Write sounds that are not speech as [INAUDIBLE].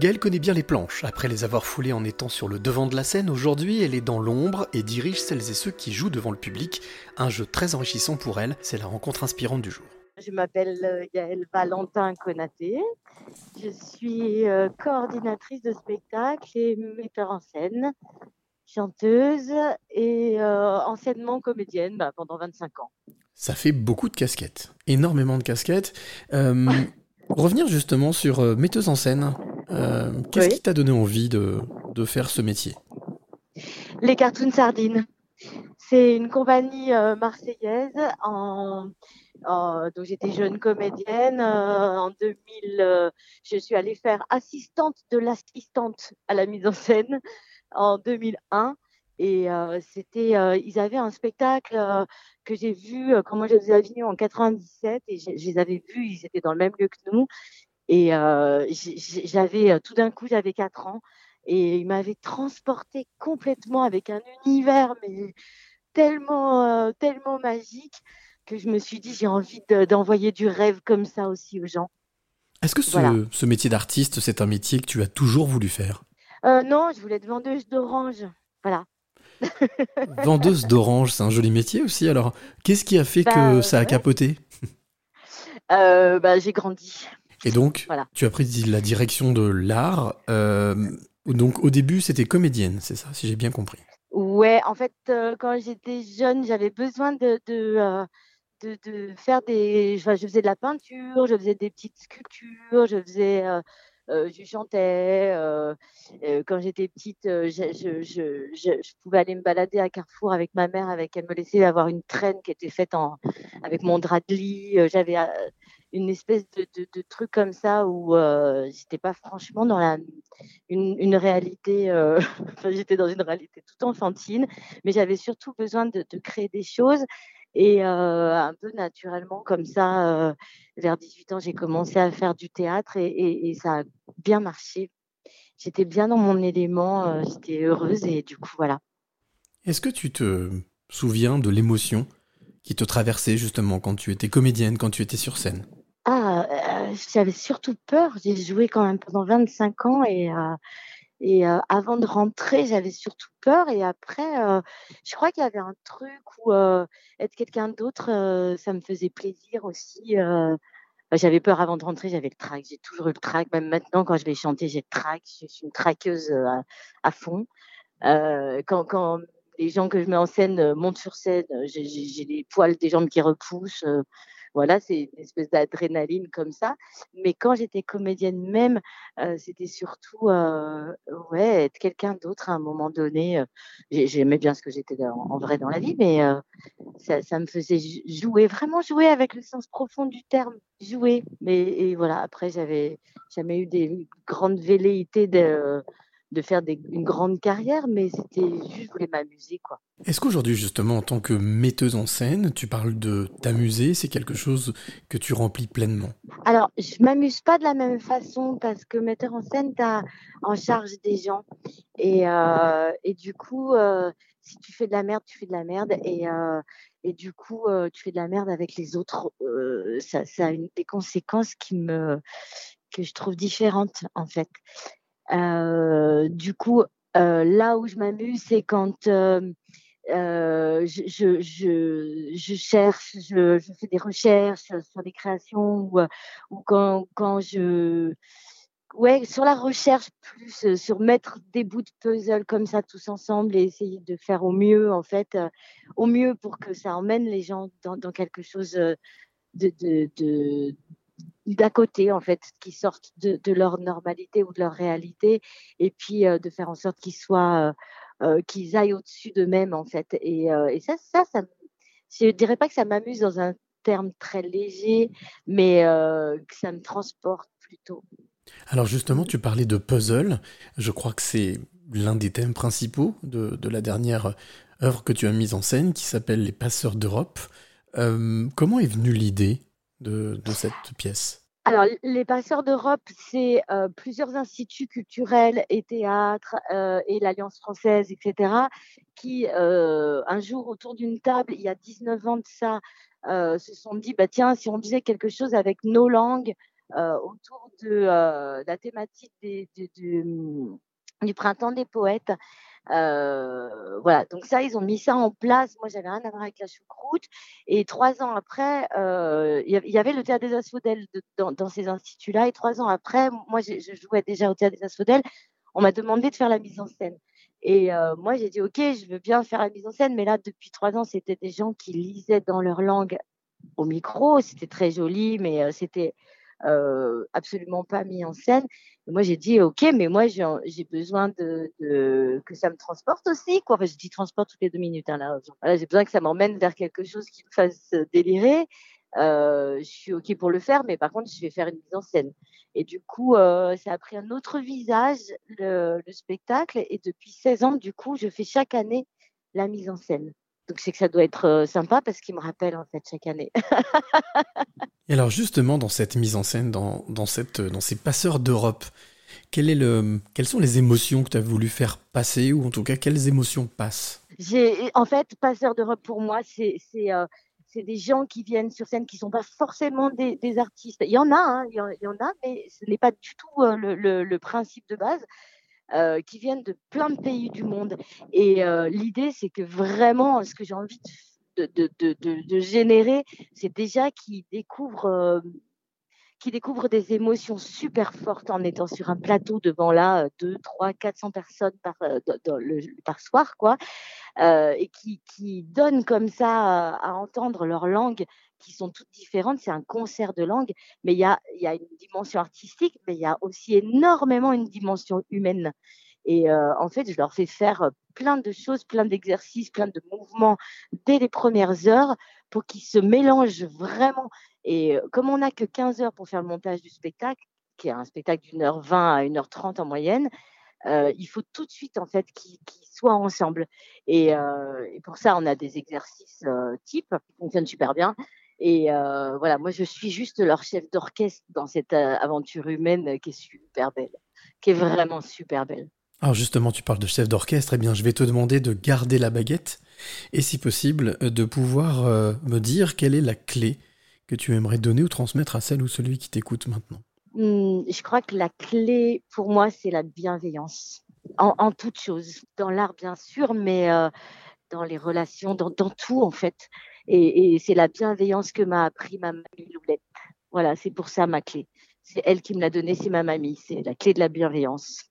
Gaëlle connaît bien les planches. Après les avoir foulées en étant sur le devant de la scène, aujourd'hui elle est dans l'ombre et dirige celles et ceux qui jouent devant le public. Un jeu très enrichissant pour elle, c'est la rencontre inspirante du jour. Je m'appelle euh, Gaëlle Valentin Konaté. Je suis euh, coordinatrice de spectacle et metteur en scène, chanteuse et euh, anciennement comédienne bah, pendant 25 ans. Ça fait beaucoup de casquettes, énormément de casquettes. [LAUGHS] revenir justement sur metteuse en scène, qu'est-ce qui t'a donné envie de, de, faire ce métier? Les cartoons sardines. C'est une compagnie marseillaise en euh, donc j'étais jeune comédienne. Euh, en 2000, euh, je suis allée faire assistante de l'assistante à la mise en scène en 2001. Et c'était, ils avaient un spectacle que j'ai vu quand moi j'étais à Avignon en 97 et je, les avais vus, ils étaient dans le même lieu que nous. Et j'avais tout d'un coup, j'avais 4 ans et ils m'avaient transporté complètement avec un univers mais tellement, tellement magique que je me suis dit, j'ai envie d'envoyer du rêve comme ça aussi aux gens. Est-ce que ce, métier d'artiste, c'est un métier que tu as toujours voulu faire? Euh, Non, je voulais être vendeuse d'orange. Voilà. [LAUGHS] vendeuse d'orange, c'est un joli métier aussi. Alors, qu'est-ce qui a fait que bah, ça a capoté? Euh, bah, J'ai grandi. Et donc, tu as pris la direction de l'art. Euh, donc, au début, c'était comédienne, c'est ça, si j'ai bien compris. Ouais, en fait, quand j'étais jeune, j'avais besoin de, de, faire des. je faisais de la peinture, je faisais des petites sculptures, je faisais. Euh, euh, je chantais. Euh, quand j'étais petite, je, je, pouvais aller me balader à Carrefour avec ma mère, avec elle me laissait avoir une traîne qui était faite en, avec mon drap de lit. J'avais une espèce de, truc comme ça où j'étais pas franchement dans la, une, réalité. [LAUGHS] enfin, j'étais dans une réalité tout enfantine, mais j'avais surtout besoin de, créer des choses et un peu naturellement, comme ça, vers 18 ans, j'ai commencé à faire du théâtre et, ça a bien marché. J'étais bien dans mon élément, j'étais heureuse et du coup, voilà. Est-ce que tu te souviens de l'émotion qui te traversait justement quand tu étais comédienne, quand tu étais sur scène? J'avais surtout peur. J'ai joué quand même pendant 25 ans et et avant de rentrer, j'avais surtout peur. Et après, je crois qu'il y avait un truc où être quelqu'un d'autre, ça me faisait plaisir aussi. Bah, j'avais peur avant de rentrer, j'avais le trac. J'ai toujours eu le trac. Même maintenant, quand je vais chanter, j'ai le trac. Je suis une traqueuse à, fond. quand, quand les gens que je mets en scène montent sur scène, j'ai les poils des jambes qui repoussent voilà, c'est une espèce d'adrénaline comme ça. Mais quand j'étais comédienne même, euh, c'était surtout euh, ouais, être quelqu'un d'autre à un moment donné. Euh, j'aimais bien ce que j'étais en, vrai dans la vie, mais ça, me faisait jouer, vraiment jouer avec le sens profond du terme, jouer. Mais et voilà, après, j'avais jamais eu des grandes velléités de de faire une grande carrière, mais c'était juste voulais m'amuser, quoi. Est-ce qu'aujourd'hui, justement, en tant que metteuse en scène, tu parles de t'amuser, c'est quelque chose que tu remplis pleinement? Alors, je m'amuse pas de la même façon parce que metteur en scène, tu as en charge des gens. Et, euh, et du coup, euh, si tu fais de la merde, tu fais de la merde. Et, euh, et du coup, tu fais de la merde avec les autres. Ça, ça, a une, des conséquences qui me, que je trouve différentes, en fait. Euh, du coup, euh, là où je m'amuse, c'est quand euh, je, je, je, cherche, je, je, fais des recherches sur des créations ou, ou quand, quand je... Ouais, sur la recherche plus, sur mettre des bouts de puzzle comme ça tous ensemble et essayer de faire au mieux, en fait, au mieux pour que ça emmène les gens dans, dans quelque chose de, de, de, d'à côté, en fait, qui sortent de, leur normalité ou de leur réalité, et puis euh, de faire en sorte qu'ils soient, euh, euh, qu'ils aillent au-dessus d'eux-mêmes, en fait. Et, et, ça, ça, ça, je dirais pas que ça m'amuse dans un terme très léger, mais que ça me transporte plutôt. Alors justement, tu parlais de puzzle. Je crois que c'est l'un des thèmes principaux de, de, la dernière œuvre que tu as mise en scène, qui s'appelle Les Passeurs d'Europe. comment est venue l'idée? De, cette pièce alors, les passeurs d'Europe, c'est euh, plusieurs instituts culturels et théâtres euh, et l'Alliance française, etc., qui, euh, un jour, autour d'une table, il y a 19 ans de ça, se sont dit, bah, tiens, si on disait quelque chose avec nos langues, autour de la thématique du printemps des poètes. Euh, voilà, donc ça, ils ont mis ça en place. Moi, j'avais rien à voir avec la choucroute. Et trois ans après, euh, il y avait le théâtre des Asphodèles dans, ces instituts-là. Et trois ans après, moi, je jouais déjà au théâtre des Asphodèles. On m'a demandé de faire la mise en scène. Et euh, moi, j'ai dit, OK, je veux bien faire la mise en scène. Mais là, depuis trois ans, c'était des gens qui lisaient dans leur langue au micro. C'était très joli, mais c'était euh, absolument pas mis en scène. moi, j'ai dit, OK, mais moi, j'ai besoin de, que ça me transporte aussi. Quoi. Je dis transporte toutes les deux minutes. Hein, j'ai besoin que ça m'emmène vers quelque chose qui me fasse délirer. Euh, je suis OK pour le faire, mais par contre, je vais faire une mise en scène. Et du coup, euh, ça a pris un autre visage, le, spectacle. Et depuis 16 ans, du coup, je fais chaque année la mise en scène. Donc c'est que ça doit être sympa parce qu'il me rappelle en fait chaque année. [LAUGHS] Et alors justement dans cette mise en scène, dans, dans, cette, dans ces passeurs d'Europe, quel est le, quelles sont les émotions que tu as voulu faire passer ou en tout cas quelles émotions passent? En fait, passeurs d'Europe pour moi, c'est euh, c'est des gens qui viennent sur scène qui ne sont pas forcément des, des, artistes. Il y en a, hein, il, y en, a, mais ce n'est pas du tout euh, le, le, le, principe de base. Euh, qui viennent de plein de pays du monde. Et euh, l'idée, c'est que vraiment, ce que j'ai envie de, de, de, de générer, c'est déjà qu'ils découvrent, euh, découvrent des émotions super fortes en étant sur un plateau devant là 2, 3, 400 personnes par, le, par soir, quoi, et qui, qui donnent comme ça à entendre leur langue qui sont toutes différentes. C'est un concert de langue, mais il y a, une dimension artistique, mais il y a aussi énormément une dimension humaine. Et euh, en fait, je leur fais faire plein de choses, plein d'exercices, plein de mouvements dès les premières heures pour qu'ils se mélangent vraiment. Et euh, comme on n'a que 15 heures pour faire le montage du spectacle, qui est un spectacle d'une heure 20 à une heure 30 en moyenne, euh, il faut tout de suite en fait qu'ils soient ensemble. Et, euh, pour ça, on a des exercices euh, types qui fonctionnent super bien. Et euh, voilà, moi, je suis juste leur chef d'orchestre dans cette euh, aventure humaine qui est super belle, qui est vraiment super belle. Alors justement, tu parles de chef d'orchestre, eh bien je vais te demander de garder la baguette et si possible de pouvoir euh, me dire quelle est la clé que tu aimerais donner ou transmettre à celle ou celui qui t'écoute maintenant. Mmh, je crois que la clé pour moi, c'est la bienveillance en, en toute chose, dans l'art bien sûr, mais dans les relations, dans, dans tout en fait. Et, c'est la bienveillance que m'a appris ma mamie Loulette. Voilà, c'est pour ça ma clé. C'est elle qui me l'a donnée, c'est ma mamie. C'est la clé de la bienveillance.